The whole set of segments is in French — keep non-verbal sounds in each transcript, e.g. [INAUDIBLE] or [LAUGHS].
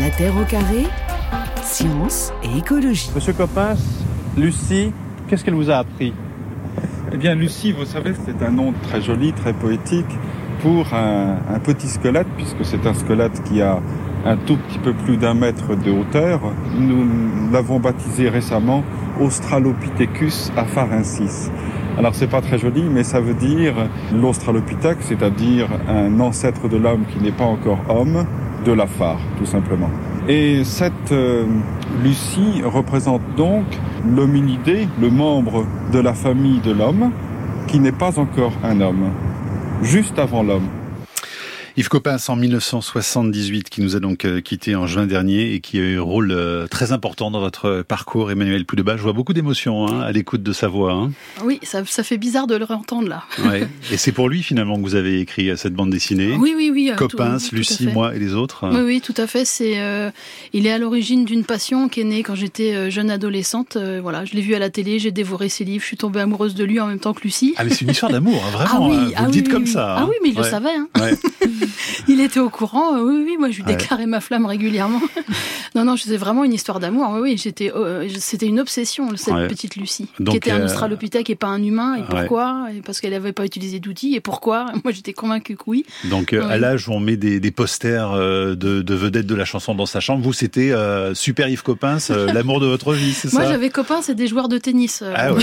La Terre au carré, science et écologie. Monsieur Coppens, Lucie, qu'est-ce qu'elle vous a appris? Eh bien, Lucie, vous savez, c'est un nom très joli, très poétique pour un, un petit squelette, puisque c'est un squelette qui a un tout petit peu plus d'un mètre de hauteur. Nous l'avons baptisé récemment Australopithecus afarensis. Alors c'est pas très joli, mais ça veut dire l'Australopithèque, c'est-à-dire un ancêtre de l'homme qui n'est pas encore homme, de la phare, tout simplement. Et cette euh, Lucie représente donc l'hominidé, le membre de la famille de l'homme, qui n'est pas encore un homme, juste avant l'homme. Yves Coppens en 1978 qui nous a donc euh, quitté en juin dernier et qui a eu un rôle euh, très important dans votre parcours. Emmanuel Poudeba, je vois beaucoup d'émotions hein, à l'écoute de sa voix. Hein. Oui, ça, ça, fait bizarre de le réentendre là. Ouais. Et c'est pour lui finalement que vous avez écrit euh, cette bande dessinée. Oui, oui, oui. Coppens, tout, Lucie, tout moi et les autres. Oui, oui, tout à fait. C'est, euh, il est à l'origine d'une passion qui est née quand j'étais jeune adolescente. Euh, voilà, je l'ai vu à la télé, j'ai dévoré ses livres, je suis tombée amoureuse de lui en même temps que Lucie. Ah mais c'est une histoire d'amour, hein, [LAUGHS] vraiment. Ah oui, hein, vous ah le dites oui, comme oui. ça. Ah oui, mais il le savait. Hein. [LAUGHS] [LAUGHS] il était au courant. euh, Oui, oui, moi je lui déclarais ma flamme régulièrement. [LAUGHS] non, non, c'est vraiment une histoire d'amour. Oui, oui, j'étais, euh, c'était une obsession cette Ouais. petite Lucie, Donc, qui était un euh, australopithèque et pas un humain. Et ouais. pourquoi? Et Parce qu'elle n'avait pas utilisé d'outils. Et pourquoi? [LAUGHS] Moi, j'étais convaincue que oui. Donc à Oui. l'âge où on met des, des posters de, de vedettes de la chanson dans sa chambre, vous c'était Super Yves Coppens, l'amour de votre vie, c'est Moi, ça? j'avais copains, c'est des joueurs de tennis. Ah ouais.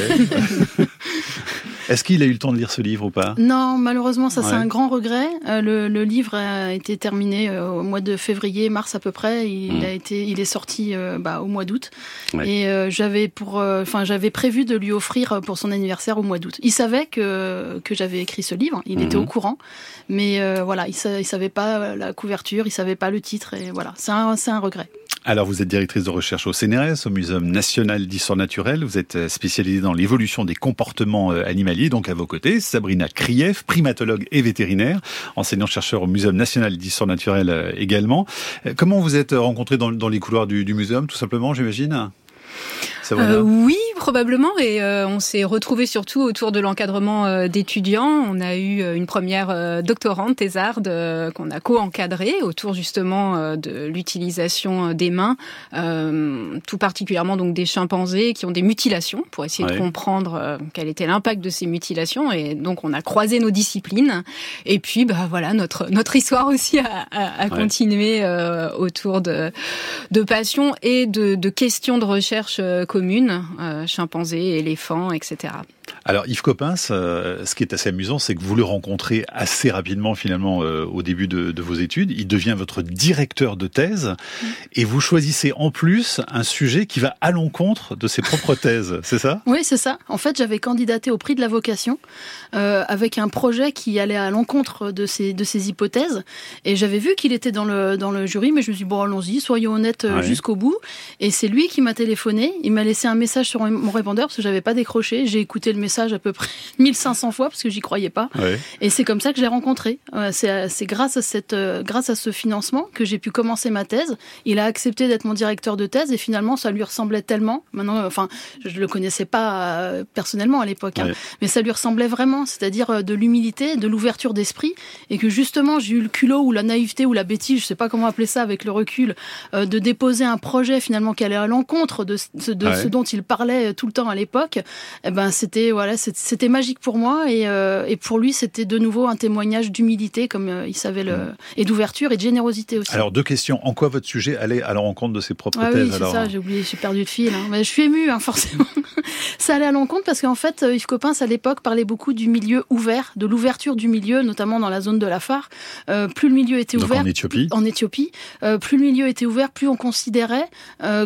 Est-ce qu'il a eu le temps de lire ce livre ou pas? Non, malheureusement, ça c'est un grand regret. Euh, le, le livre a été terminé euh, au mois de février, mars à peu près. Il Mm. a été, il est sorti euh, bah, au mois d'août. Ouais. Et j'avais pour, enfin, j'avais prévu de lui offrir pour son anniversaire au mois d'août. Il savait que que j'avais écrit ce livre. Il était Mhm. au courant, mais voilà, il, sa- il savait pas la couverture, il savait pas le titre. Et voilà, c'est un, c'est un regret. Alors vous êtes directrice de recherche au CNRS, au Muséum national d'histoire naturelle. Vous êtes euh, spécialisée dans l'évolution des comportements euh, animaliers. Donc à vos côtés, Sabrina Krief, primatologue et vétérinaire, enseignant-chercheur au Muséum national d'histoire naturelle euh, également. Comment vous êtes rencontrés dans, les couloirs du, du muséum, tout simplement, j'imagine? Euh, oui, probablement. Et euh, on s'est retrouvés surtout autour de l'encadrement euh, d'étudiants. On a eu euh, une première euh, doctorante, thésarde, euh, qu'on a co-encadrée autour justement euh, de l'utilisation des mains, euh, tout particulièrement donc des chimpanzés qui ont des mutilations, pour essayer Ouais. de comprendre euh, quel était l'impact de ces mutilations. Et donc on a croisé nos disciplines. Et puis bah voilà, notre notre histoire aussi a, a, a Ouais. continué euh, autour de de passion et de, de questions de recherche communes, euh, chimpanzés, éléphants, etc. Alors Yves Coppens, euh, ce qui est assez amusant, c'est que vous le rencontrez assez rapidement finalement euh, au début de, de vos études. Il devient votre directeur de thèse et vous choisissez en plus un sujet qui va à l'encontre de ses propres [LAUGHS] thèses, c'est ça? Oui, c'est ça. En fait, j'avais candidaté au prix de la vocation euh, avec un projet qui allait à l'encontre de ces, de ces hypothèses. Et j'avais vu qu'il était dans le, dans le jury, mais je me suis dit, bon, allons-y, soyons honnêtes Ouais. jusqu'au bout. Et c'est lui qui m'a téléphoné. Il m'a laissé un message sur mon répondeur parce que j'avais pas décroché. J'ai écouté le message à peu près [LAUGHS] 1500 fois parce que j'y croyais pas. ouais. Et c'est comme ça que je l'ai rencontré. Euh, C'est c'est grâce à cette, euh, grâce à ce financement que j'ai pu commencer ma thèse. Il a accepté d'être mon directeur de thèse et finalement ça lui ressemblait tellement. Maintenant, euh, enfin, je le connaissais pas euh, personnellement à l'époque, hein, mais ça lui ressemblait vraiment, c'est-à-dire euh, de l'humilité, de l'ouverture d'esprit, et que justement j'ai eu le culot ou la naïveté ou la bêtise, je sais pas comment appeler ça avec le recul, euh, de déposer un projet finalement qui allait à l'encontre de, ce- de Ouais. ce dont il parlait tout le temps à l'époque. Eh ben c'était voilà, c'est- c'était magique pour moi et, euh, et pour lui c'était de nouveau un témoignage d'humilité comme euh, il savait le et d'ouverture et de générosité aussi. Alors deux questions. En quoi votre sujet allait à la rencontre de ses propres Ah thèses oui, c'est alors ça, j'ai oublié, j'ai perdu le fil. hein. Mais je suis émue, hein, [LAUGHS] forcément. ça allait à l'encontre parce qu'en fait, euh, Yves Coppens, à l'époque, parlait beaucoup du milieu ouvert, de l'ouverture du milieu, notamment dans la zone de la phare. Euh, plus le milieu était Donc ouvert, en Éthiopie. en Éthiopie, plus le milieu était ouvert, plus on considérait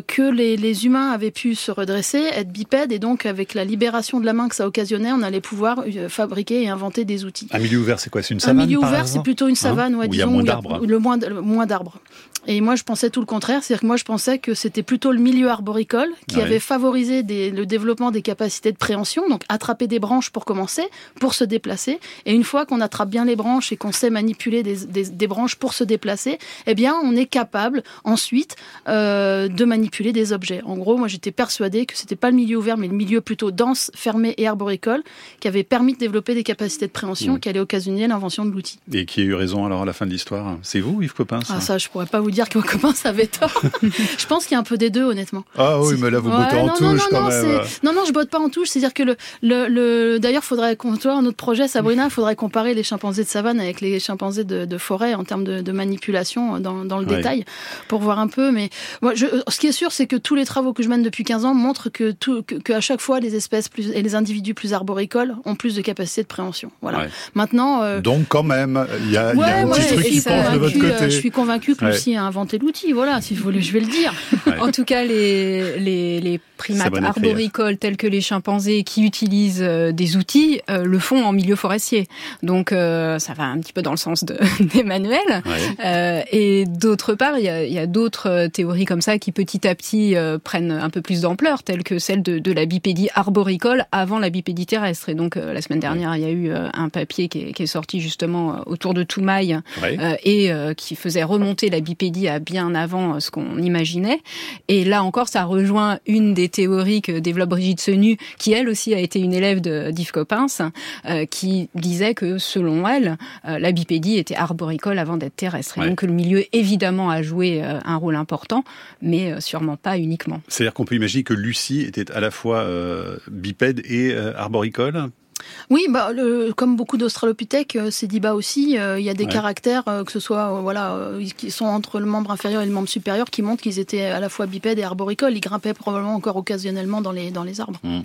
que les, les humains avaient pu se redresser, être bipèdes, et donc avec la libération de la main que ça occasionnait, on allait pouvoir euh, fabriquer et inventer des outils. Un milieu ouvert, c'est quoi? C'est une Un savane milieu par ouvert, c'est plutôt une savane, ouais, Où il y a disons, moins où d'arbres. le moins, le moins d'arbres. Et moi, je pensais tout le contraire, c'est-à-dire que moi, je pensais que c'était plutôt le milieu arboricole qui Ouais. avait favorisé des- le développement des capacités de préhension, donc attraper des branches pour commencer, pour se déplacer. Et une fois qu'on attrape bien les branches et qu'on sait manipuler des, des- des branches pour se déplacer, eh bien, on est capable ensuite euh, de manipuler des objets. En gros, moi, j'étais persuadée que c'était pas le milieu ouvert, mais le milieu plutôt dense, fermé et arboricole qui avait permis de développer des capacités de préhension Ouais. qui allait occasionner l'invention de l'outil. Et qui a eu raison alors à la fin de l'histoire C'est vous, Yves Coppens Ah, ça, je pourrais pas vous vous dire que vos copains avaient tort. je pense qu'il y a un peu des deux, honnêtement. Ah oui, mais là, vous bottez en touche quand même. Non, non, je botte pas en touche. C'est-à-dire que le, le, le... d'ailleurs, faudrait qu'on soit un autre projet, Sabrina, il [LAUGHS] faudrait comparer les chimpanzés de savane avec les chimpanzés de, de forêt en termes de, de manipulation dans, dans le détail pour voir un peu. Mais moi, je, ce qui est sûr, c'est que tous les travaux que je mène depuis 15 ans montrent que, tout, que, à chaque fois, les espèces plus, et les individus plus arboricoles ont plus de capacité de préhension. Voilà. Maintenant. Euh... Donc, quand même, il y a, y a un petit truc qui penche de votre côté. Euh, je suis convaincu que Lucie a inventé l'outil. Voilà, si vous voulez, je vais le dire. En tout cas, les, les, les primates arboricoles tels que les chimpanzés qui utilisent euh, des outils euh, le font en milieu forestier. Donc euh, ça va un petit peu dans le sens [LAUGHS] d'Emmanuel. Euh, et d'autre part, il y a, a d'autres théories comme ça qui petit à petit prennent un peu plus d'ampleur, telles que celle de, de, la bipédie arboricole avant la bipédie terrestre. Et donc la semaine dernière, il y a eu un papier qui est, qui est sorti justement autour de Toumaï et qui faisait remonter la bipédie à bien avant ce qu'on imaginait. Et là encore, ça rejoint une des théories que développe Brigitte Senu, qui elle aussi a été une élève de d'Yves Coppens, euh, qui disait que selon elle, euh, la bipédie était arboricole avant d'être terrestre. Et donc le milieu évidemment a joué euh, un rôle important, mais sûrement pas uniquement. C'est-à-dire qu'on peut imaginer que Lucie était à la fois bipède et arboricole? Oui, bah, le, comme beaucoup d'Australopithèques, euh, ces dibas aussi, euh, il y a des caractères, euh, que ce soit voilà, qui sont entre le membre inférieur et le membre supérieur, qui montrent qu'ils étaient à la fois bipèdes et arboricoles. Ils grimpaient probablement encore occasionnellement dans les, dans les arbres. Mmh.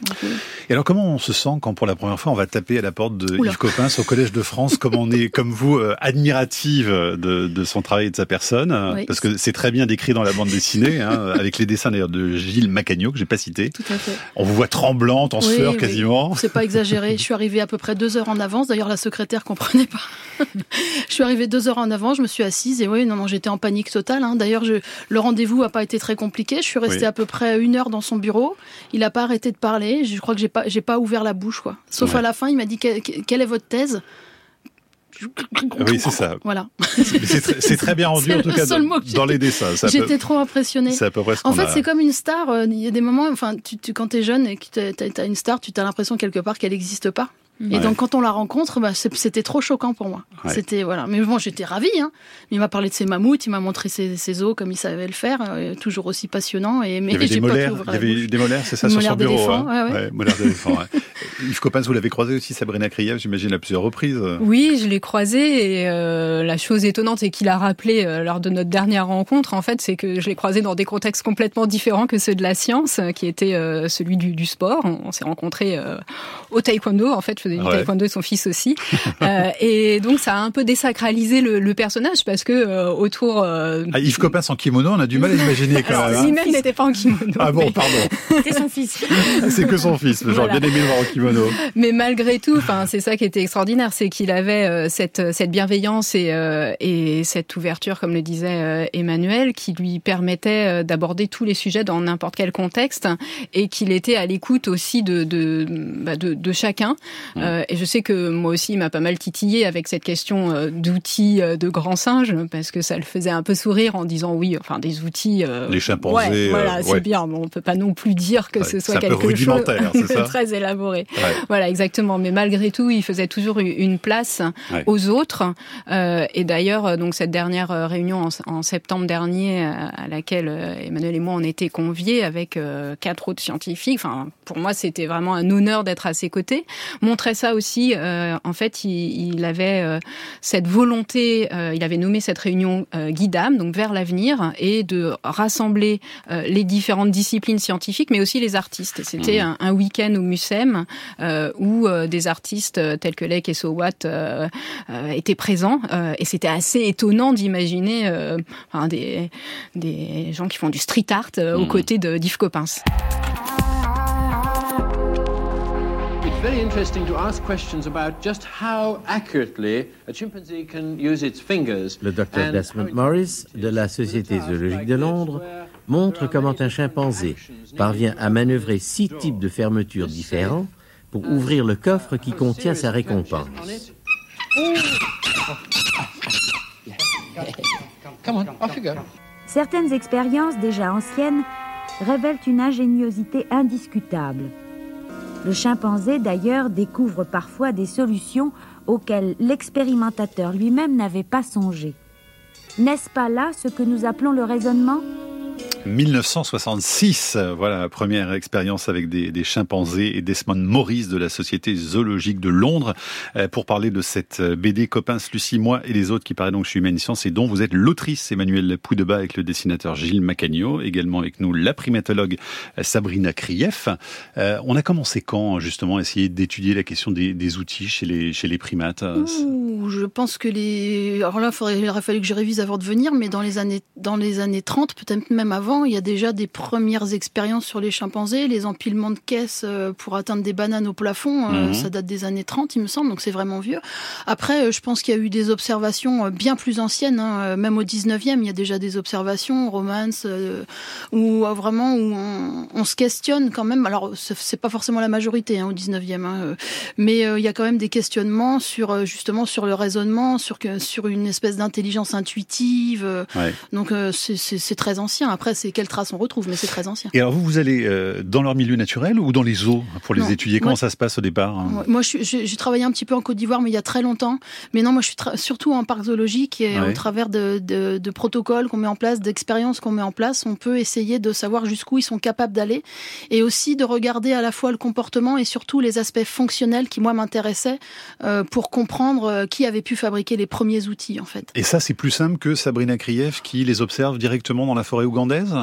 et alors, comment on se sent quand pour la première fois on va taper à la porte de Yves Coppens au Collège de France, comme on est, comme vous, admirative de, de, son travail et de sa personne? Parce que c'est très bien décrit dans la bande dessinée, hein, [LAUGHS] avec les dessins d'ailleurs de Gilles Macagno, que j'ai pas cité. Tout à fait. On vous voit tremblante, en sueur quasiment. C'est pas exagéré. Je suis arrivée à peu près deux heures en avance. D'ailleurs, la secrétaire comprenait pas. [LAUGHS] je suis arrivée deux heures en avance, je me suis assise et oui, non, non, j'étais en panique totale. Hein. D'ailleurs, je, le rendez-vous a pas été très compliqué. Je suis restée à peu près une heure dans son bureau. Il a pas arrêté de parler. Je crois que j'ai pas, j'ai pas ouvert la bouche, quoi. Sauf à la fin, il m'a dit quelle est votre thèse? Oui, c'est ça. Voilà. C'est très bien rendu, en tout cas, dans, les dessins. J'étais trop impressionnée. C'est à peu près ce En fait, c'est comme une star. Euh, il y a des moments, enfin, tu, tu, quand tu es jeune et que tu as, une star, tu as l'impression quelque part qu'elle n'existe pas. Et donc quand on la rencontre, bah, c'était trop choquant pour moi. C'était voilà. Mais bon, j'étais ravie. Hein. Il m'a parlé de ses mammouths, il m'a montré ses, ses, os comme il savait le faire, euh, toujours aussi passionnant. Et mais il y avait des molaires, il y avait des molaires, c'est ça sur son bureau. Hein. Ouais, molaires d'éléphant. [LAUGHS] Yves Coppens, vous l'avez croisé aussi, Sabrina Kriev, j'imagine à plusieurs reprises. Oui, je l'ai croisé et euh, la chose étonnante et qu'il a rappelé euh, lors de notre dernière rencontre, en fait, c'est que je l'ai croisé dans des contextes complètement différents que ceux de la science, qui était celui du, du, sport. On, s'est rencontrés au taekwondo, en fait, je faisais du taekwondo et son fils aussi. euh, et donc ça a un peu désacralisé le, le personnage parce que euh, autour. Euh... Ah, Yves Coppens en kimono, on a du mal à imaginer quand même. Hein. n'était pas en kimono. Ah bon, pardon. C'est son fils. [LAUGHS] c'est que son fils. J'aurais bien aimé le voir en kimono. Mais malgré tout, enfin c'est ça qui était extraordinaire, c'est qu'il avait euh, cette cette bienveillance et euh, et cette ouverture, comme le disait Emmanuel, qui lui permettait d'aborder tous les sujets dans n'importe quel contexte et qu'il était à l'écoute aussi de de, bah, de, de chacun. Et je sais que moi aussi, il m'a pas mal titillé avec cette question euh, d'outils euh, de grands singes, parce que ça le faisait un peu sourire en disant oui, enfin des outils. Euh, Les chimpanzés. Ouais, voilà, c'est bien. Bon, on peut pas non plus dire que ce soit quelque chose [LAUGHS] de très élaboré. Voilà, exactement. Mais malgré tout, il faisait toujours une place aux autres. et d'ailleurs, donc cette dernière réunion en, septembre dernier, à laquelle Emmanuel et moi on était conviés avec quatre autres scientifiques. Enfin, pour moi, c'était vraiment un honneur d'être à ses côtés. Montrait ça aussi euh, en fait, il, avait euh, cette volonté, euh, il avait nommé cette réunion Guidam, donc vers l'avenir, et de rassembler les différentes disciplines scientifiques, mais aussi les artistes. C'était mmh. un, week-end au Mucem où des artistes tels que Lake et Sowat étaient présents, et c'était assez étonnant d'imaginer des, des gens qui font du street art aux mmh. côtés de d'Yves Coppens. Very interesting to ask questions about just how accurately a chimpanzee can use its fingers. Le docteur Desmond Morris de la Société zoologique de Londres montre comment un chimpanzé parvient à manœuvrer six types de fermetures différents pour ouvrir le coffre qui contient sa récompense. Certaines expériences déjà anciennes révèlent une ingéniosité indiscutable. Le chimpanzé, d'ailleurs, découvre parfois des solutions auxquelles l'expérimentateur lui-même n'avait pas songé. N'est-ce pas là ce que nous appelons le raisonnement? 1966, voilà la première expérience avec des, des, chimpanzés et Desmond Morris de la Société zoologique de Londres euh, pour parler de cette euh, BD Copains, Lucie, moi et les autres qui paraît donc chez Humaniscience et dont vous êtes l'autrice Emmanuel Poudeba avec le dessinateur Gilles Macagno, également avec nous la primatologue euh, Sabrina Krief. Euh, on a commencé quand justement à essayer d'étudier la question des, des, outils chez les, chez les primates Je pense que les... Alors là, il aurait fallu que je révise avant de venir, mais dans les années, dans les années 30, peut-être même avant, il y a déjà des premières expériences sur les chimpanzés, les empilements de caisses euh, pour atteindre des bananes au plafond, mmh. ça date des années 30, il me semble, donc c'est vraiment vieux. Après, euh, je pense qu'il y a eu des observations bien plus anciennes, hein, même au 19e, il y a déjà des observations, romance, euh, où vraiment où on, on, se questionne quand même. Alors, c'est pas forcément la majorité hein, au 19e, hein, mais euh, il y a quand même des questionnements sur justement sur le raisonnement, sur sur une espèce d'intelligence intuitive. Ouais. Donc, c'est très ancien. Après, c'est quelles traces on retrouve, mais c'est très ancien. Et alors vous, vous allez euh, dans leur milieu naturel ou dans les zoos pour les non, étudier? Comment moi, ça se passe au départ hein? Moi, j'ai travaillé un petit peu en Côte d'Ivoire, mais il y a très longtemps. Mais non, moi, je suis surtout en parc zoologique et ouais. au travers de, de, de protocoles qu'on met en place, d'expériences qu'on met en place, on peut essayer de savoir jusqu'où ils sont capables d'aller et aussi de regarder à la fois le comportement et surtout les aspects fonctionnels qui, moi, m'intéressaient euh, pour comprendre euh, qui avait pu fabriquer les premiers outils, en fait. Et ça, c'est plus simple que Sabrina Krief qui les observe directement dans la forêt ougandaise?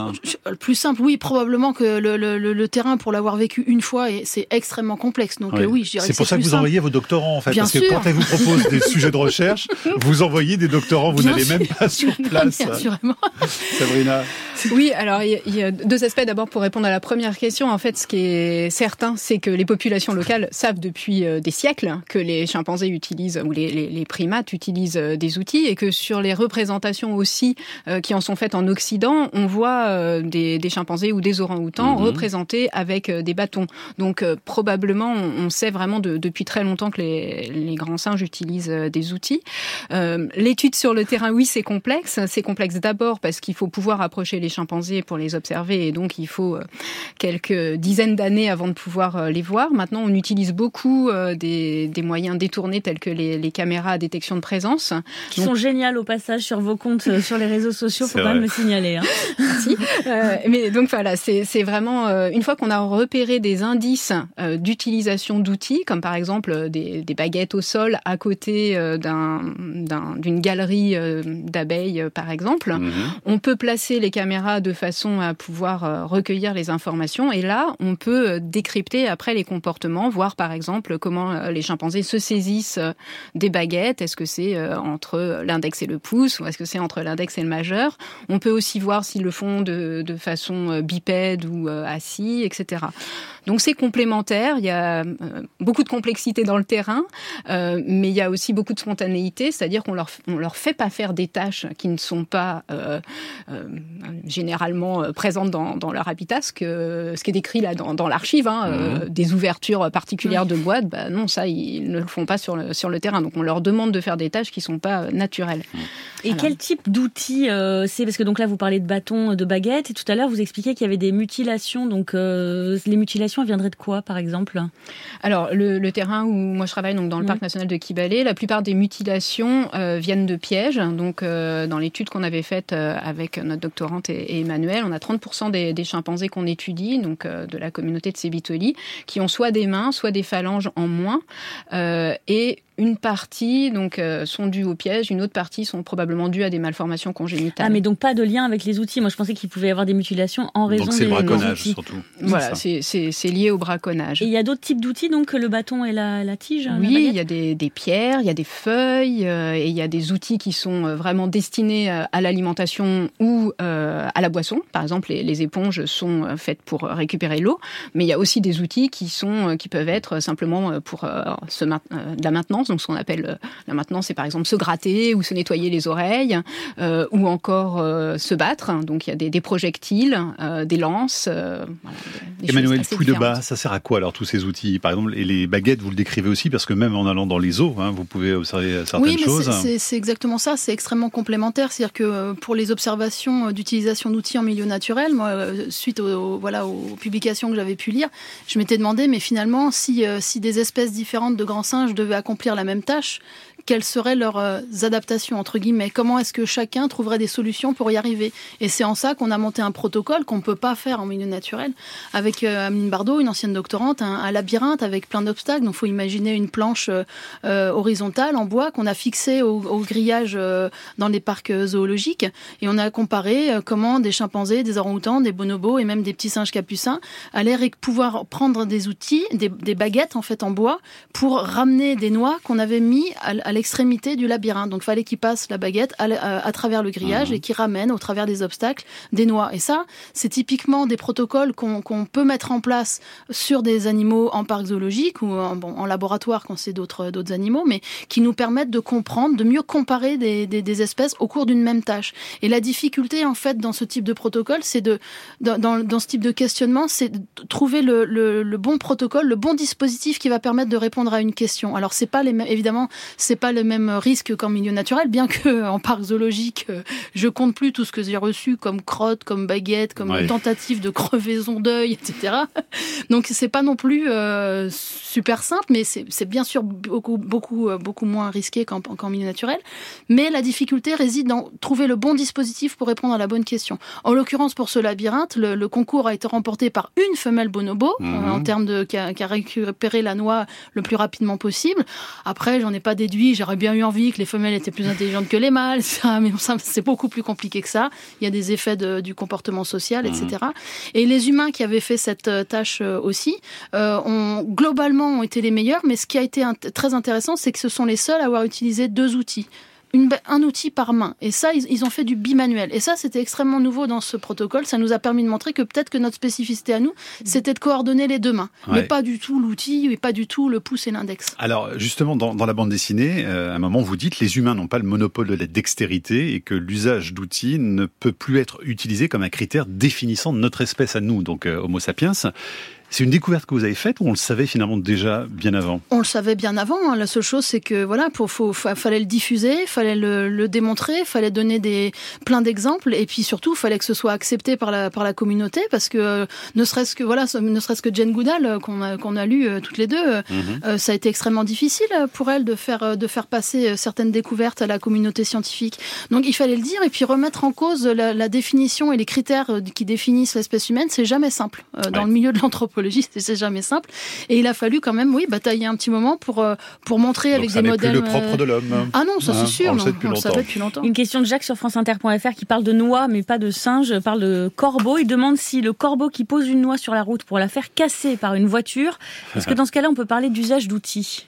Le plus simple, oui, probablement que le, le, le terrain, pour l'avoir vécu une fois, c'est extrêmement complexe. Donc oui, euh, oui je dirais C'est pour ça que vous simple. envoyez vos doctorants, en fait. Bien parce sûr. que quand elle vous propose des [LAUGHS] sujets de recherche, vous envoyez des doctorants, vous n'allez même pas sur [LAUGHS] place. Bien, sûrement. [LAUGHS] Sabrina oui, alors il y, y, a deux aspects. D'abord, pour répondre à la première question, en fait, ce qui est certain, c'est que les populations locales savent depuis euh, des siècles que les chimpanzés utilisent, ou les, les, les primates utilisent euh, des outils, et que sur les représentations aussi euh, qui en sont faites en Occident, on voit euh, des, des, chimpanzés ou des orang-outans mmh. représentés avec euh, des bâtons. Donc probablement, on, on, sait vraiment de, depuis très longtemps que les, les grands singes utilisent des outils. L'étude sur le terrain, oui, c'est complexe. C'est complexe d'abord parce qu'il faut pouvoir approcher les chimpanzés pour les observer et donc il faut euh, quelques dizaines d'années avant de pouvoir euh, les voir. Maintenant, on utilise beaucoup euh, des, des moyens détournés tels que les, les, caméras à détection de présence. Qui donc, sont géniales au passage sur vos comptes sur les réseaux sociaux, faut même le signaler. Hein. [LAUGHS] [LAUGHS] euh, mais donc voilà, c'est vraiment une fois qu'on a repéré des indices d'utilisation d'outils, comme par exemple des, des, baguettes au sol à côté d'une un, galerie d'abeilles, par exemple, mm -hmm. on peut placer les caméras de façon à pouvoir euh, recueillir les informations. Et là, on peut euh, décrypter après les comportements, voir par exemple comment euh, les chimpanzés se saisissent des baguettes. Est-ce que c'est entre l'index et le pouce ou est-ce que c'est entre l'index et le majeur? On peut aussi voir s'ils le font de, de, façon bipède ou assis, etc. Donc c'est complémentaire. Il y a beaucoup de complexité dans le terrain, mais il y a aussi beaucoup de spontanéité, c'est-à-dire qu'on leur on leur fait pas faire des tâches qui ne sont pas euh, euh, généralement euh, présentes dans, dans, leur habitat, ce, que, ce qui est décrit là dans, dans l'archive, hein, mmh. euh, des ouvertures particulières de boîtes, bah non, ça, ils ne le font pas sur le, sur le terrain. Donc on leur demande de faire des tâches qui ne sont pas naturelles. Mmh. Et quel type d'outils euh, c'est? Parce que donc là, vous parlez de bâtons, de baguettes, et tout à l'heure, vous expliquiez qu'il y avait des mutilations. Donc euh, les mutilations viendraient de quoi, par exemple? Alors, le, le, terrain où moi je travaille, donc dans le mmh. parc national de Kibale, la plupart des mutilations euh, viennent de pièges. Donc, dans l'étude qu'on avait faite avec notre doctorante et, et Emmanuel, on a 30% des, des chimpanzés qu'on étudie, donc euh, de la communauté de Sebitoli, qui ont soit des mains, soit des phalanges en moins. Euh, et une partie donc euh, sont dues au piège, une autre partie sont probablement dues à des malformations congénitales. Ah mais donc pas de lien avec les outils. Moi je pensais qu'il pouvait y avoir des mutilations en raison donc des, le braconnage outils. surtout. Voilà, c'est lié au braconnage. Et il y a d'autres types d'outils donc que le bâton et la, la tige. Oui, il y a des, des, pierres, il y a des feuilles euh, et il y a des outils qui sont euh, vraiment destinés à l'alimentation ou euh, à la boisson. Par exemple, les, les, éponges sont faites pour récupérer l'eau, mais il y a aussi des outils qui sont qui peuvent être simplement pour ce, de la maintenance, ce qu'on appelle Là maintenant, c'est par exemple se gratter ou se nettoyer les oreilles, euh, ou encore euh, se battre. Donc il y a des, projectiles, euh, des lances. Emmanuel Fouille de bas, ça sert à quoi alors tous ces outils? Par exemple, et les baguettes, vous le décrivez aussi parce que même en allant dans les eaux, hein, vous pouvez observer certaines oui, choses. Oui, c'est exactement ça. C'est extrêmement complémentaire. C'est-à-dire que pour les observations d'utilisation d'outils en milieu naturel, moi, suite aux, voilà, aux publications que j'avais pu lire, je m'étais demandé, mais finalement, si, si des espèces différentes de grands singes devaient accomplir la même tâche, quelles seraient leurs euh, adaptations, entre guillemets? Comment est-ce que chacun trouverait des solutions pour y arriver? Et c'est en ça qu'on a monté un protocole qu'on ne peut pas faire en milieu naturel. Avec euh, Ameline Bardot, une ancienne doctorante, un, labyrinthe avec plein d'obstacles. Donc, il faut imaginer une planche euh, horizontale en bois qu'on a fixée au, au grillage dans les parcs zoologiques. Et on a comparé comment des chimpanzés, des orang-outans, des bonobos et même des petits singes capucins allaient pouvoir prendre des outils, des, baguettes en fait en bois, pour ramener des noix qu'on avait mis à, l'extrémité du labyrinthe. Donc, il fallait qu'ils passent la baguette à, travers le grillage mhm. et qu'ils ramènent au travers des obstacles des noix. Et ça, c'est typiquement des protocoles qu'on peut mettre en place sur des animaux en parc zoologique ou en, bon, en laboratoire quand c'est d'autres animaux, mais qui nous permettent de comprendre, de mieux comparer des, des, des espèces au cours d'une même tâche. Et la difficulté, en fait, dans ce type de protocole, c'est de dans, dans, ce type de questionnement, c'est de trouver le, le, le bon protocole, le bon dispositif qui va permettre de répondre à une question. Alors c'est pas les mêmes, évidemment, c'est pas le même risque qu'en milieu naturel, bien que en parc zoologique, euh, je compte plus tout ce que j'ai reçu comme crotte, comme baguette, comme tentative de crevaison d'œil, etc. Donc c'est pas non plus euh, super simple, mais c'est bien sûr beaucoup beaucoup euh, beaucoup moins risqué qu'en milieu naturel. Mais la difficulté réside dans trouver le bon dispositif pour répondre à la bonne question. En l'occurrence pour ce labyrinthe, le, concours a été remporté par une femelle bonobo mhm. en termes de qui a, qui a récupéré la noix le plus rapidement possible. Après, j'en ai pas déduit, j'aurais bien eu envie que les femelles étaient plus intelligentes que les mâles, ça, [LAUGHS] mais c'est beaucoup plus compliqué que ça. Il y a des effets du comportement social, etc. Mhm. Et les humains qui avaient fait cette euh, tâche euh, aussi euh, ont globalement ont été les meilleurs, mais ce qui a été très intéressant, c'est que ce sont les seuls à avoir utilisé deux outils un outil par main. Et ça, ils, ont fait du bimanuel. Et ça, c'était extrêmement nouveau dans ce protocole. Ça nous a permis de montrer que peut-être que notre spécificité à nous, c'était de coordonner les deux mains. Mais pas du tout l'outil, et pas du tout le pouce et l'index. Alors, justement, dans, la bande dessinée, euh, à un moment, vous dites les humains n'ont pas le monopole de la dextérité et que l'usage d'outils ne peut plus être utilisé comme un critère définissant notre espèce à nous, donc euh, Homo sapiens. C'est une découverte que vous avez faite ou on le savait finalement déjà bien avant? On le savait bien avant. Hein. La seule chose, c'est que voilà, pour faut, fallait le diffuser, fallait le, le démontrer, fallait donner des plein d'exemples, et puis surtout, fallait que ce soit accepté par la par la communauté, parce que euh, ne serait-ce que voilà, ne serait-ce que Jane Goodall euh, qu'on a qu'on a lu euh, toutes les deux, mhm. ça a été extrêmement difficile pour elle de faire de faire passer certaines découvertes à la communauté scientifique. Donc il fallait le dire et puis remettre en cause la, la définition et les critères qui définissent l'espèce humaine, c'est jamais simple dans le milieu de l'anthropologie c'est jamais simple. Et il a fallu quand même, oui, batailler un petit moment pour, euh, pour montrer avec des modèles. le propre de l'homme. Euh, ah non, ça c'est hein, sûr. On, le sait depuis, longtemps. depuis longtemps. Une question de Jacques sur franceinter.fr qui parle de noix, mais pas de singe, parle de corbeau. Il demande si le corbeau qui pose une noix sur la route pour la faire casser par une voiture, est-ce [LAUGHS] que dans ce cas-là, on peut parler d'usage d'outils?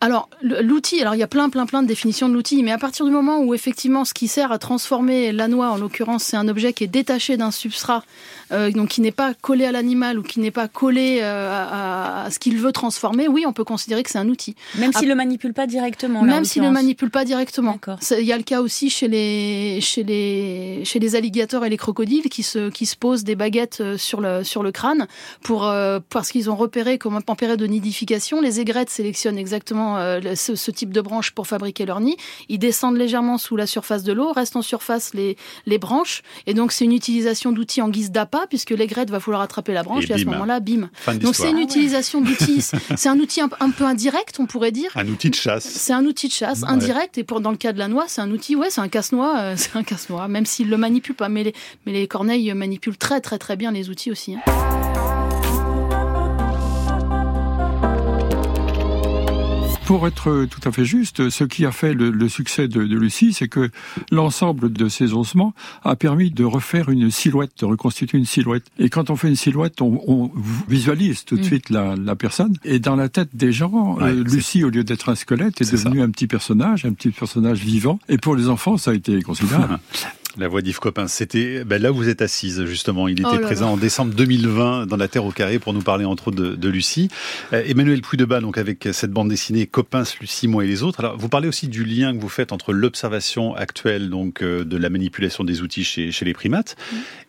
Alors, l'outil, alors il y a plein, plein, plein de définitions de l'outil, mais à partir du moment où effectivement ce qui sert à transformer la noix, en l'occurrence, c'est un objet qui est détaché d'un substrat, euh, donc qui n'est pas collé à l'animal ou qui n'est pas collé euh, à, ce qu'il veut transformer, oui, on peut considérer que c'est un outil. Même s'il ne le manipule pas directement. Même s'il ne le manipule pas directement. Il y a le cas aussi chez les, chez les, chez les alligators et les crocodiles qui se, qui se posent des baguettes euh, sur le, sur le crâne pour, parce qu'ils ont repéré comme en période de nidification, les aigrettes sélectionnent exactement euh, ce, type de branches pour fabriquer leur nid. Ils descendent légèrement sous la surface de l'eau, restent en surface les, les branches. Et donc, c'est une utilisation d'outils en guise d'appât, puisque l'aigrette va vouloir attraper la branche et, à ce moment-là, bim. donc, c'est une utilisation d'outils. c'est un outil un, peu indirect, on pourrait dire. Un outil de chasse. C'est un outil de chasse indirect. Et pour, dans le cas de la noix, c'est un outil, ouais, c'est un casse-noix. Euh, c'est un casse-noix, même s'il le manipule pas. Mais les, mais les corneilles manipulent très, très, très bien les outils aussi. Hein. Pour être tout à fait juste, ce qui a fait le, succès de, Lucie, c'est que l'ensemble de ces ossements a permis de refaire une silhouette, de reconstituer une silhouette. Et quand on fait une silhouette, on, visualise tout de mm. suite la, personne. Et dans la tête des gens, euh, Lucie, au lieu d'être un squelette, est, devenue un petit personnage, un petit personnage vivant. Et pour les enfants, ça a été considérable. [LAUGHS] La voix d'Yves Coppin, c'était ben là où vous êtes assise justement. Il était oh présent en décembre 2020 dans la Terre au carré pour nous parler entre autres de, Lucie. Euh, Emmanuel Puydeba, donc avec cette bande dessinée Coppin, Lucie, moi et les autres. Alors vous parlez aussi du lien que vous faites entre l'observation actuelle donc euh, de la manipulation des outils chez, chez les primates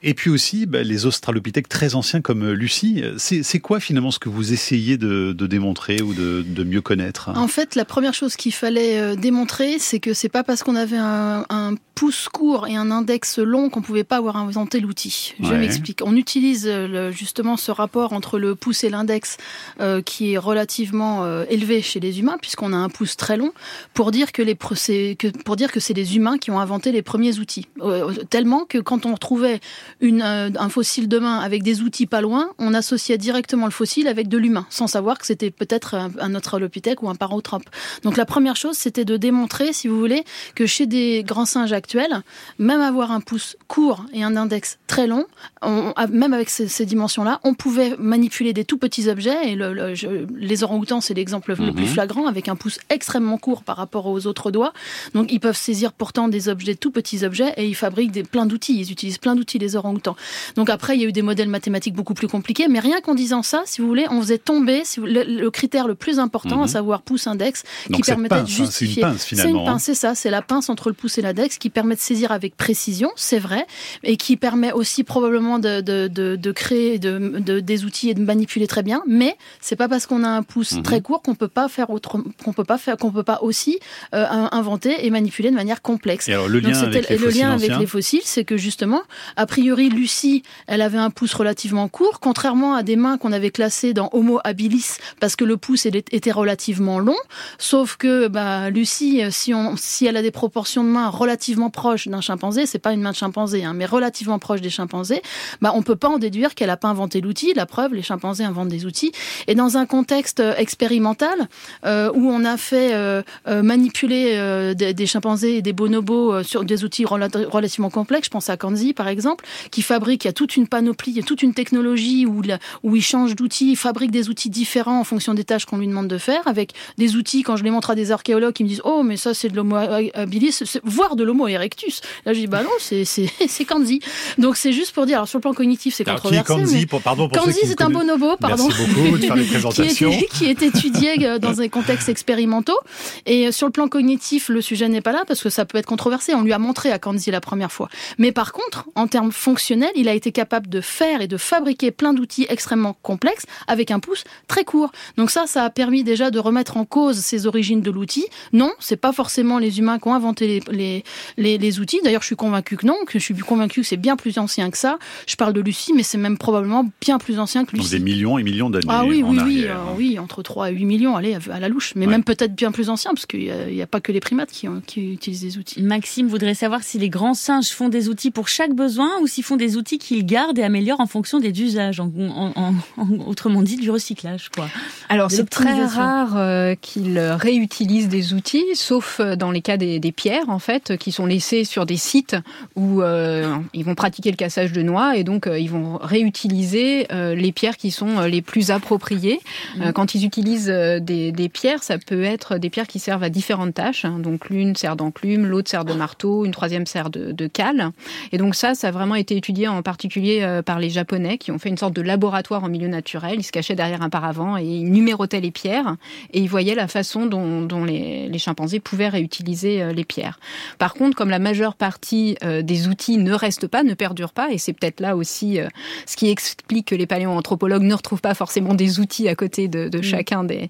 Et puis aussi bah, les australopithèques très anciens comme euh, Lucie. C'est quoi finalement ce que vous essayez de, de démontrer ou de, de, mieux connaître? En fait, la première chose qu'il fallait démontrer, c'est que c'est pas parce qu'on avait un, un, pouce court et un index long qu'on pouvait pas avoir inventé l'outil. Je m'explique. On utilise le, justement ce rapport entre le pouce et l'index euh, qui est relativement euh, élevé chez les humains, puisqu'on a un pouce très long, pour dire que les que, pour dire que c'est les humains qui ont inventé les premiers outils. Euh, tellement que quand on retrouvait une, un fossile de main avec des outils pas loin, on associait directement le fossile avec de l'humain, sans savoir que c'était peut-être un, un australopithèque ou un paranthrope. Donc la première chose, c'était de démontrer, si vous voulez, que chez des grands singes actuels, même avoir un pouce court et un index très long, on, même avec ces, ces dimensions-là, on pouvait manipuler des tout petits objets. Et le, le, je, les orang-outans, c'est l'exemple le plus Mhm. flagrant, avec un pouce extrêmement court par rapport aux autres doigts. Donc ils peuvent saisir pourtant des objets, tout petits objets, et ils fabriquent des, plein d'outils. Ils utilisent plein d'outils, les orang-outans. Donc après, il y a eu des modèles mathématiques beaucoup plus compliqués, mais rien qu'en disant ça, si vous voulez, on faisait tomber si vous, le, le, critère le plus important, Mhm. à savoir pouce-index, qui permettait de pince, hein, c'est une justifier. pince, C'est finalement, une hein. pince, c'est ça, c'est la pince entre le pouce et l'index qui permet de saisir avec précision, c'est vrai, et qui permet aussi probablement de, de, de, de créer de, de, des outils et de manipuler très bien. Mais c'est pas parce qu'on a un pouce Mhm. très court qu'on peut pas faire autre, qu'on peut pas faire, qu'on peut pas aussi euh, inventer et manipuler de manière complexe. Et alors le lien Donc, avec les le fossiles lien avec anciens les fossiles, c'est que justement, a priori, Lucie, elle avait un pouce relativement court, contrairement à des mains qu'on avait classées dans Homo habilis, parce que le pouce était relativement long. Sauf que bah, Lucie, si, on, si elle a des proportions de mains relativement proches d'un chimpanzé, c'est pas une main de chimpanzé, hein, mais relativement proche des chimpanzés, bah, on peut pas en déduire qu'elle a pas inventé l'outil. La preuve, les chimpanzés inventent des outils. Et dans un contexte euh, expérimental, euh, où on a fait euh, manipuler des, chimpanzés et des bonobos sur des outils rel relativement complexes, je pense à Kanzi par exemple, qui fabrique, il y a toute une panoplie, toute une technologie où, il change d'outils, il fabrique des outils différents en fonction des tâches qu'on lui demande de faire, avec des outils, quand je les montre à des archéologues, qui me disent Oh, mais ça c'est de l'homo habilis, voire de l'homo erectus. Là Bah non, [LAUGHS] c'est Kanzi. Donc c'est juste pour dire, alors sur le plan cognitif, c'est controversé. Kanzi, pour, pardon, pour Kanzi, c'est un bonobo, pardon. Merci beaucoup de faire les présentations. [LAUGHS] qui, est, [LAUGHS] qui est étudié euh, dans un contexte expérimentaux. Et euh, sur le plan cognitif, le sujet n'est pas là parce que ça peut être controversé. On lui a montré à Kanzi la première fois. Mais par contre, en termes fonctionnels, il a été capable de faire et de fabriquer plein d'outils extrêmement complexes avec un pouce très court. Donc ça, ça a permis déjà de remettre en cause ses origines de l'outil. Non, c'est pas forcément les humains qui ont inventé les, les, les, les outils. D'ailleurs, je suis convaincu que non, que je suis convaincu que c'est bien plus ancien que ça. Je parle de Lucie, mais c'est même probablement bien plus ancien que Lucie. Donc des millions et millions d'années. Ah oui, en oui, arrière. oui, euh, oui, entre 3 et 8 millions, allez, à la louche. Mais ouais. même peut-être bien plus ancien, parce qu'il n'y a, a, pas que les primates qui, ont, qui, utilisent des outils. Maxime voudrait savoir si les grands singes font des outils pour chaque besoin ou s'ils font des outils qu'ils gardent et améliorent en fonction des usages, en, en, en, autrement dit du recyclage. Quoi. Alors c'est très rare euh, qu'ils réutilisent des outils, sauf euh, dans les cas des, des, pierres, en fait, qui sont laissées sur des sites où euh, ils vont pratiquer le cassage de noix et donc euh, ils vont réutiliser euh, les pierres qui sont les plus appropriées. Mmh. quand ils utilisent des, des, pierres, ça peut être des pierres qui servent à différentes tâches. Hein. Donc l'une sert d'enclume, l'autre sert de marteau, une troisième sert de, de, cale. Et donc ça, ça a vraiment été étudié en particulier par les Japonais qui ont fait une sorte de laboratoire en milieu naturel. Ils se cachaient derrière un paravent et ils numérotaient les pierres et ils voyaient la façon dont, dont les, les, chimpanzés pouvaient réutiliser les pierres. Par contre, comme la majeure partie euh, des outils ne restent pas, ne perdurent pas, et c'est peut-être là aussi euh, ce qui explique que les paléoanthropologues ne retrouvent pas forcément des outils à côté de, de mmh. chacun des,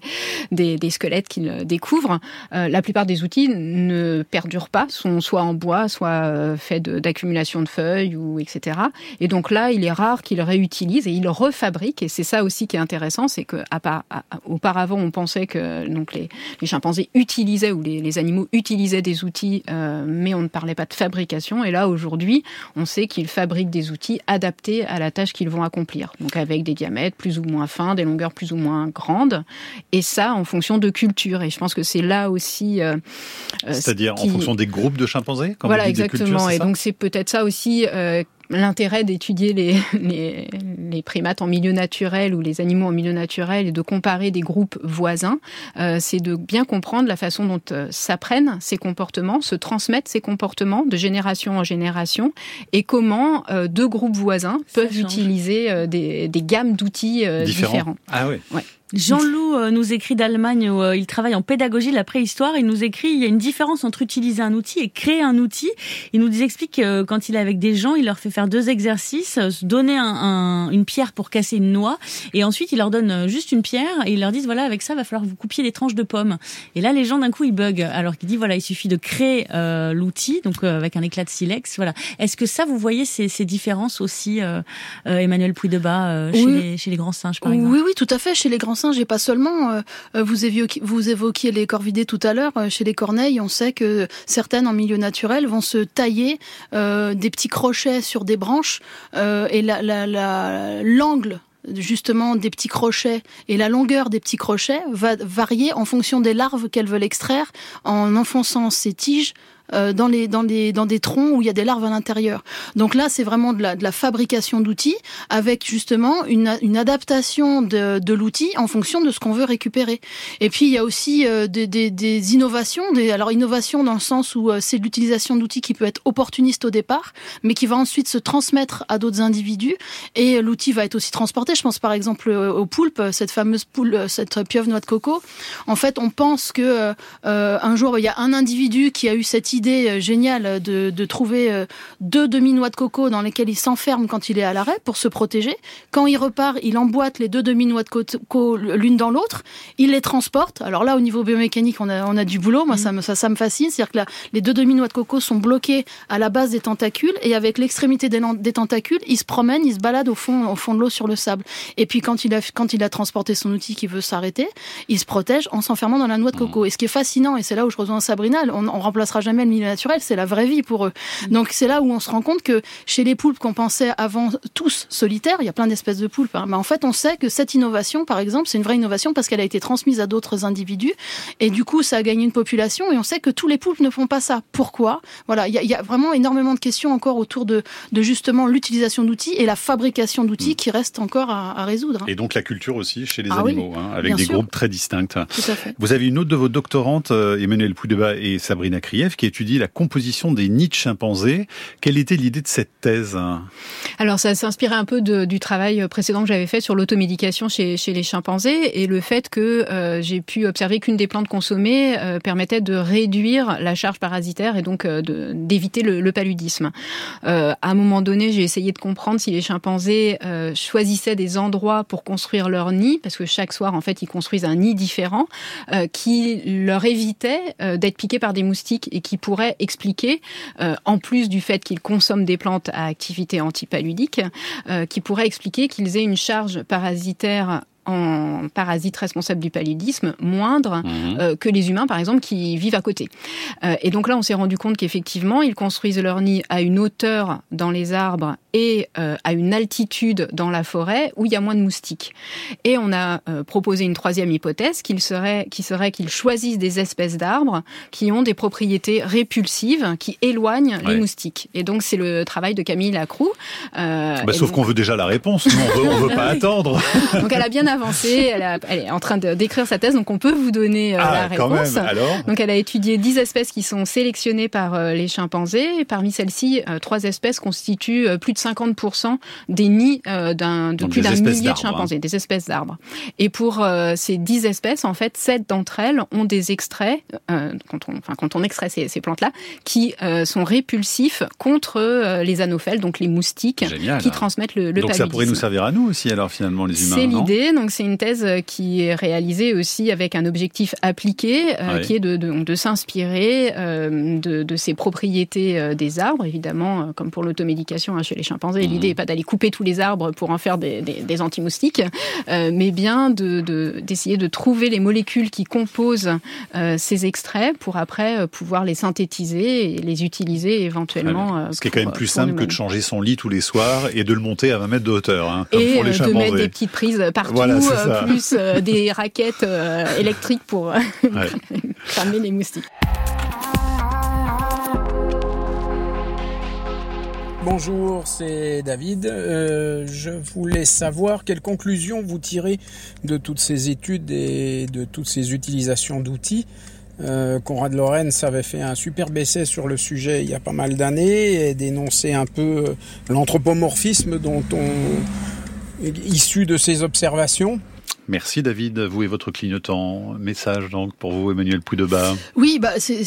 des, des squelettes qu'ils découvrent. Euh, la plupart des outils ne perdurent pas, sont soit en bois, soit faits d'accumulation de, de, feuilles ou etc. Et donc là, il est rare qu'ils réutilisent et ils refabriquent. Et c'est ça aussi qui est intéressant, c'est que à part, à, auparavant, on pensait que donc les, les chimpanzés utilisaient ou les, les, animaux utilisaient des outils, mais on ne parlait pas de fabrication. Et là, aujourd'hui, on sait qu'ils fabriquent des outils adaptés à la tâche qu'ils vont accomplir. Donc avec des diamètres plus ou moins fins, des longueurs plus ou moins grandes. Et ça, en fonction de culture. Et je pense que c'est là aussi. Euh, C'est-à-dire qui... en fonction des groupes de chimpanzés quand Voilà, exactement. Cultures, et donc c'est peut-être ça aussi euh, l'intérêt d'étudier les, [LAUGHS] les, les, primates en milieu naturel ou les animaux en milieu naturel et de comparer des groupes voisins, euh, c'est de bien comprendre la façon dont euh, s'apprennent ces comportements, se transmettent ces comportements de génération en génération et comment euh, deux groupes voisins peuvent utiliser euh, des, des, gammes d'outils différents. différents. Ah oui. Ouais. Jean-Loup euh, nous écrit d'Allemagne où euh, il travaille en pédagogie de la préhistoire. Il nous écrit il y a une différence entre utiliser un outil et créer un outil. Il nous explique que quand il est avec des gens, il leur fait faire deux exercices, euh, donner un, une pierre pour casser une noix et ensuite il leur donne juste une pierre et il leur dit voilà avec ça va falloir vous coupiez des tranches de pommes. Et là les gens d'un coup ils bug alors qu'il dit voilà il suffit de créer l'outil donc avec un éclat de silex voilà. Est-ce que ça vous voyez ces, ces différences aussi Emmanuel Pouy-de-Bas chez, les, chez les grands singes par exemple? Oui oui tout à fait chez les grands et pas seulement. Euh, euh, vous, évoquiez, les corvidés tout à l'heure. Euh, chez les corneilles, on sait que certaines en milieu naturel vont se tailler des petits crochets sur des branches et l'angle la, la, justement des petits crochets et la longueur des petits crochets va varier en fonction des larves qu'elles veulent extraire en enfonçant ces tiges euh, dans, les, dans, les, dans des troncs où il y a des larves à l'intérieur. Donc là, c'est vraiment de la, fabrication d'outils avec justement une, adaptation de, l'outil en fonction de ce qu'on veut récupérer. Et puis, il y a aussi euh, des, innovations. Des, alors, innovation dans le sens où euh, c'est l'utilisation d'outils qui peut être opportuniste au départ, mais qui va ensuite se transmettre à d'autres individus. Et l'outil va être aussi transporté. Je pense par exemple aux poulpes, cette fameuse poule, cette pieuvre noix de coco. En fait, on pense que un jour, il y a un individu qui a eu cette idée idée euh, géniale de, de trouver euh, deux demi-noix de coco dans lesquelles il s'enferme quand il est à l'arrêt pour se protéger. Quand il repart, il emboîte les deux demi-noix de coco l'une dans l'autre, il les transporte. Alors là, au niveau biomécanique, on a, on a du boulot. Moi, ça, me, ça, ça me fascine. C'est-à-dire que là, les deux demi-noix de coco sont bloquées à la base des tentacules et avec l'extrémité des, des, tentacules, il se promène, il se balade au fond, au fond de l'eau sur le sable. Et puis quand il a, quand il a transporté son outil qui veut s'arrêter, il se protège en s'enfermant dans la noix de coco. Et ce qui est fascinant, et c'est là où je rejoins Sabrina, on, on remplacera jamais le milieu naturel, c'est la vraie vie pour eux. Mm. Donc c'est là où on se rend compte que chez les poulpes qu'on pensait avant tous solitaires, il y a plein d'espèces de poulpes, hein, mais en fait on sait que cette innovation, par exemple, c'est une vraie innovation parce qu'elle a été transmise à d'autres individus et du coup ça a gagné une population et on sait que tous les poulpes ne font pas ça. Pourquoi? Voilà, il y, a vraiment énormément de questions encore autour de, justement l'utilisation d'outils et la fabrication d'outils mm. qui restent encore à, résoudre. Hein. Et donc la culture aussi chez les ah animaux, hein, avec des groupes très distincts. Vous avez une autre de vos doctorantes, euh, Emmanuel Poudeba et Sabrina Krief, qui étudie la composition des nids de chimpanzés. Quelle était l'idée de cette thèse Alors ça s'inspirait un peu de, du travail précédent que j'avais fait sur l'automédication chez, chez, les chimpanzés et le fait que euh, j'ai pu observer qu'une des plantes consommées euh, permettait de réduire la charge parasitaire et donc euh, d'éviter le, le, paludisme. à un moment donné, j'ai essayé de comprendre si les chimpanzés choisissaient des endroits pour construire leur nid, parce que chaque soir, en fait, ils construisent un nid différent qui leur évitait d'être piqués par des moustiques et qui pourrait expliquer, euh, en plus du fait qu'ils consomment des plantes à activité antipaludique, euh, qui pourrait expliquer qu'ils aient une charge parasitaire en parasites responsables du paludisme moindre mhm. euh, que les humains, par exemple, qui vivent à côté. Euh, et donc là, on s'est rendu compte qu'effectivement, ils construisent leur nid à une hauteur dans les arbres et euh, à une altitude dans la forêt où il y a moins de moustiques. Et on a proposé une troisième hypothèse qui serait qui serait qu'ils choisissent des espèces d'arbres qui ont des propriétés répulsives, qui éloignent les moustiques. Et donc c'est le travail de Camille Lacroux. Bah, sauf qu'on veut déjà la réponse, on veut, on veut pas [LAUGHS] attendre. donc elle a bien avancée, elle, elle, est en train d'écrire sa thèse, donc on peut vous donner euh, ah, la réponse. alors? Donc elle a étudié 10 espèces qui sont sélectionnées par euh, les chimpanzés. parmi celles-ci, euh, trois espèces constituent plus de 50% des nids d'un, de plus d'un millier de hein. chimpanzés, des espèces d'arbres. Et pour ces 10 espèces, en fait, 7 d'entre elles ont des extraits, quand, on, enfin, quand on extrait ces, ces plantes-là, qui sont répulsifs contre les anophèles, donc les moustiques, qui transmettent le, le Donc ça pourrait nous servir à nous aussi, alors finalement, les humains. C'est l'idée donc c'est une thèse euh, qui est réalisée aussi avec un objectif appliqué, euh, qui est de, de, de s'inspirer euh, de, de, ces propriétés des arbres, évidemment, comme pour l'automédication hein, chez les chimpanzés. L'idée n'est pas d'aller couper tous les arbres pour en faire des, des, des anti-moustiques, mais bien d'essayer de, trouver les molécules qui composent ces extraits pour après pouvoir les synthétiser et les utiliser éventuellement. Ce qui est quand même plus simple que de changer son lit tous les soirs et de le monter à 20 mètres de hauteur, hein, comme et pour les de mettre des petites prises partout euh, plus euh, des raquettes euh, électriques pour cramer [LAUGHS] les moustiques. Bonjour, c'est David. je voulais savoir quelles conclusions vous tirez de toutes ces études et de toutes ces utilisations d'outils. Conrad Lorenz avait fait un superbe essai sur le sujet il y a pas mal d'années et dénonçait un peu l'anthropomorphisme dont on issu de ces observations Merci David, vous et votre clignotant. Message donc pour vous Emmanuel Poudeba. Oui, bah c'est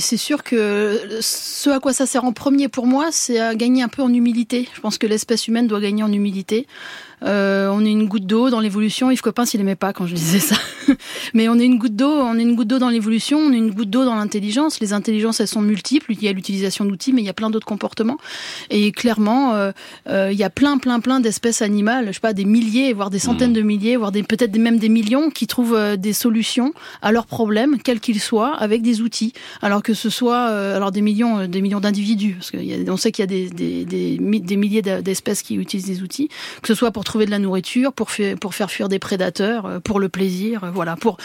sûr que ce à quoi ça sert en premier pour moi, c'est à gagner un peu en humilité. Je pense que l'espèce humaine doit gagner en humilité. Euh, on est une goutte d'eau dans l'évolution. Yves Coppin s'il aimait pas quand je disais ça. [LAUGHS] Mais on est une goutte d'eau, on est une goutte d'eau dans l'évolution, on est une goutte d'eau dans l'intelligence. Les intelligences, elles sont multiples. Il y a l'utilisation d'outils, mais il y a plein d'autres comportements. Et clairement, euh, euh, il y a plein, plein, plein d'espèces animales, je sais pas, des milliers, voire des centaines mmh. de milliers, voire des, peut-être même des millions qui trouvent des solutions à leurs problèmes, quels qu'ils soient, avec des outils. Alors que ce soit, alors des millions, des millions d'individus, parce qu'on sait qu'il y a des, des, des, des milliers d'espèces qui utilisent des outils, que ce soit pour trouver de la nourriture, pour, faire fuir des prédateurs, euh, pour le plaisir, euh, voilà, pour,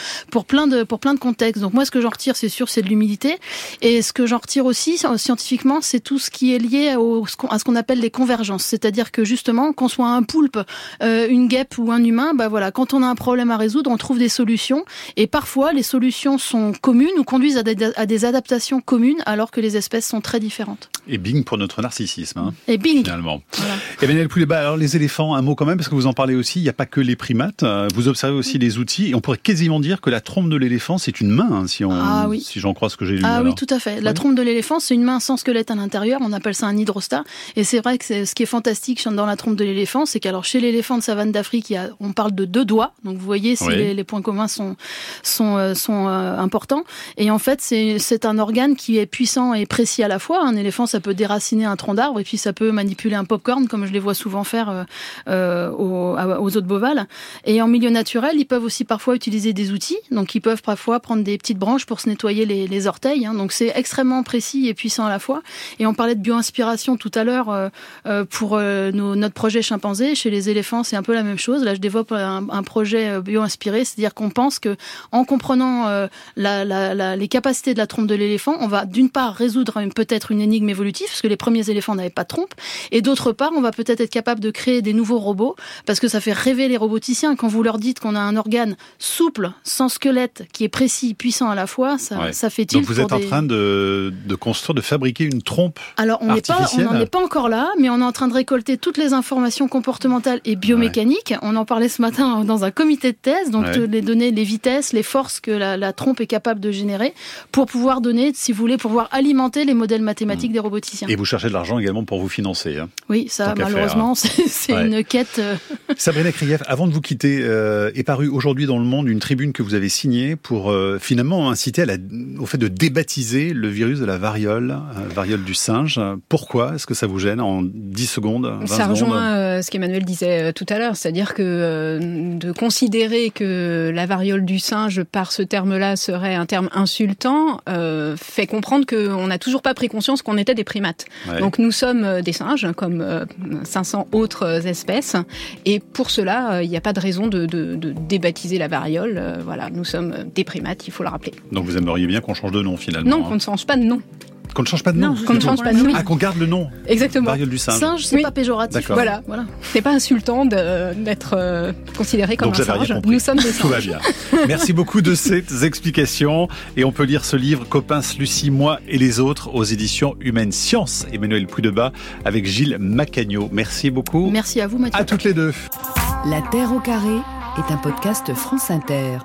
plein de, contextes. Donc moi, ce que j'en retire, c'est sûr, c'est de l'humilité. Et ce que j'en retire aussi, scientifiquement, c'est tout ce qui est lié à ce qu'on appelle les convergences. C'est-à-dire que justement, qu'on soit un poulpe, euh, une guêpe ou un humain, bah voilà, quand on a un problème à résoudre, on trouve des solutions. Et parfois, les solutions sont communes ou conduisent à des adaptations communes alors que les espèces sont très différentes. Et bing pour notre narcissisme. Hein, et bing. Finalement. Voilà. Emmanuel Pouleba, alors les éléphants, un mot quand même parce que vous en parlez aussi, il n'y a pas que les primates, euh, vous observez aussi les outils, et on pourrait quasiment dire que la trompe de l'éléphant, c'est une main, hein, si, on, ah si j'en crois ce que j'ai lu. Ah oui, tout à fait. La trompe de l'éléphant, c'est une main sans squelette à l'intérieur, on appelle ça un hydrostat, et c'est vrai que ce qui est fantastique dans la trompe de l'éléphant, c'est qu'alors chez l'éléphant de savane d'Afrique, on parle de deux doigts, donc vous voyez si les, points communs sont, sont, euh, sont euh, importants, et en fait, c'est un organe qui est puissant et précis à la fois. Un éléphant, ça peut déraciner un tronc d'arbre, et puis ça peut manipuler un popcorn, comme je les vois souvent faire euh, aux, aux, autres bovales. Et en milieu naturel, ils peuvent aussi parfois utiliser des outils. Donc, ils peuvent parfois prendre des petites branches pour se nettoyer les, orteils. Hein. Donc, c'est extrêmement précis et puissant à la fois. Et on parlait de bio-inspiration tout à l'heure euh, euh pour euh, notre projet chimpanzé. Chez les éléphants, c'est un peu la même chose. Là, je développe un, projet euh, bio-inspiré, c'est-à-dire qu'on pense que en comprenant les capacités de la trompe de l'éléphant, on va d'une part résoudre peut-être une énigme évolutive, parce que les premiers éléphants n'avaient pas de trompe, et d'autre part, on va peut-être être capable de créer des nouveaux robots, parce que ça fait rêver les roboticiens. Quand vous leur dites qu'on a un organe souple, sans squelette, qui est précis, puissant à la fois, ça, ça fait tilt. Donc vous êtes en train de, de, construire, de fabriquer une trompe Alors on n'en est pas encore là, mais on est en train de récolter toutes les informations comportementales et biomécaniques. On en parlait ce matin [LAUGHS] dans un comité de thèse, donc les données, les vitesses, les forces que la, la, trompe est capable de générer pour pouvoir donner, si vous voulez, pour pouvoir alimenter les modèles mathématiques mmh. des Et vous cherchez de l'argent également pour vous financer. Hein, oui, ça malheureusement, c'est une quête. Euh, [LAUGHS] Sabrina Krief, avant de vous quitter, euh, est paru aujourd'hui dans Le Monde une tribune que vous avez signée pour euh, finalement inciter à la, au fait de débaptiser le virus de la variole, euh, variole du singe. Pourquoi Est-ce que ça vous gêne en 10 secondes Ça rejoint ce qu'Emmanuel disait tout à l'heure, c'est-à-dire que de considérer que la variole du singe par ce terme-là serait un terme insultant fait comprendre qu'on n'a toujours pas pris conscience qu'on était des primates. Donc nous sommes des singes comme 500 autres espèces et pour cela, euh, il n'y a pas de raison de, débaptiser la variole. Euh, voilà, nous sommes des primates, il faut le rappeler. Donc vous aimeriez bien qu'on change de nom finalement Non, qu'on ne change pas de nom. Qu'on ne change pas de nom. qu'on ne change pas de nom. Ah, qu'on garde le nom. Exactement. Variole du singe. Singe, c'est pas péjoratif. Voilà. voilà. C'est pas insultant d'être euh, considéré comme un singe. Nous sommes des singes. Tout va bien. Merci beaucoup de [LAUGHS] ces explications. Et on peut lire ce livre, Copains, Lucie, moi et les autres, aux éditions Humaine Science. Emmanuel Poudeba avec Gilles Macagno. Merci beaucoup. Merci à vous, Mathieu. À toutes les deux. La Terre au carré est un podcast France Inter.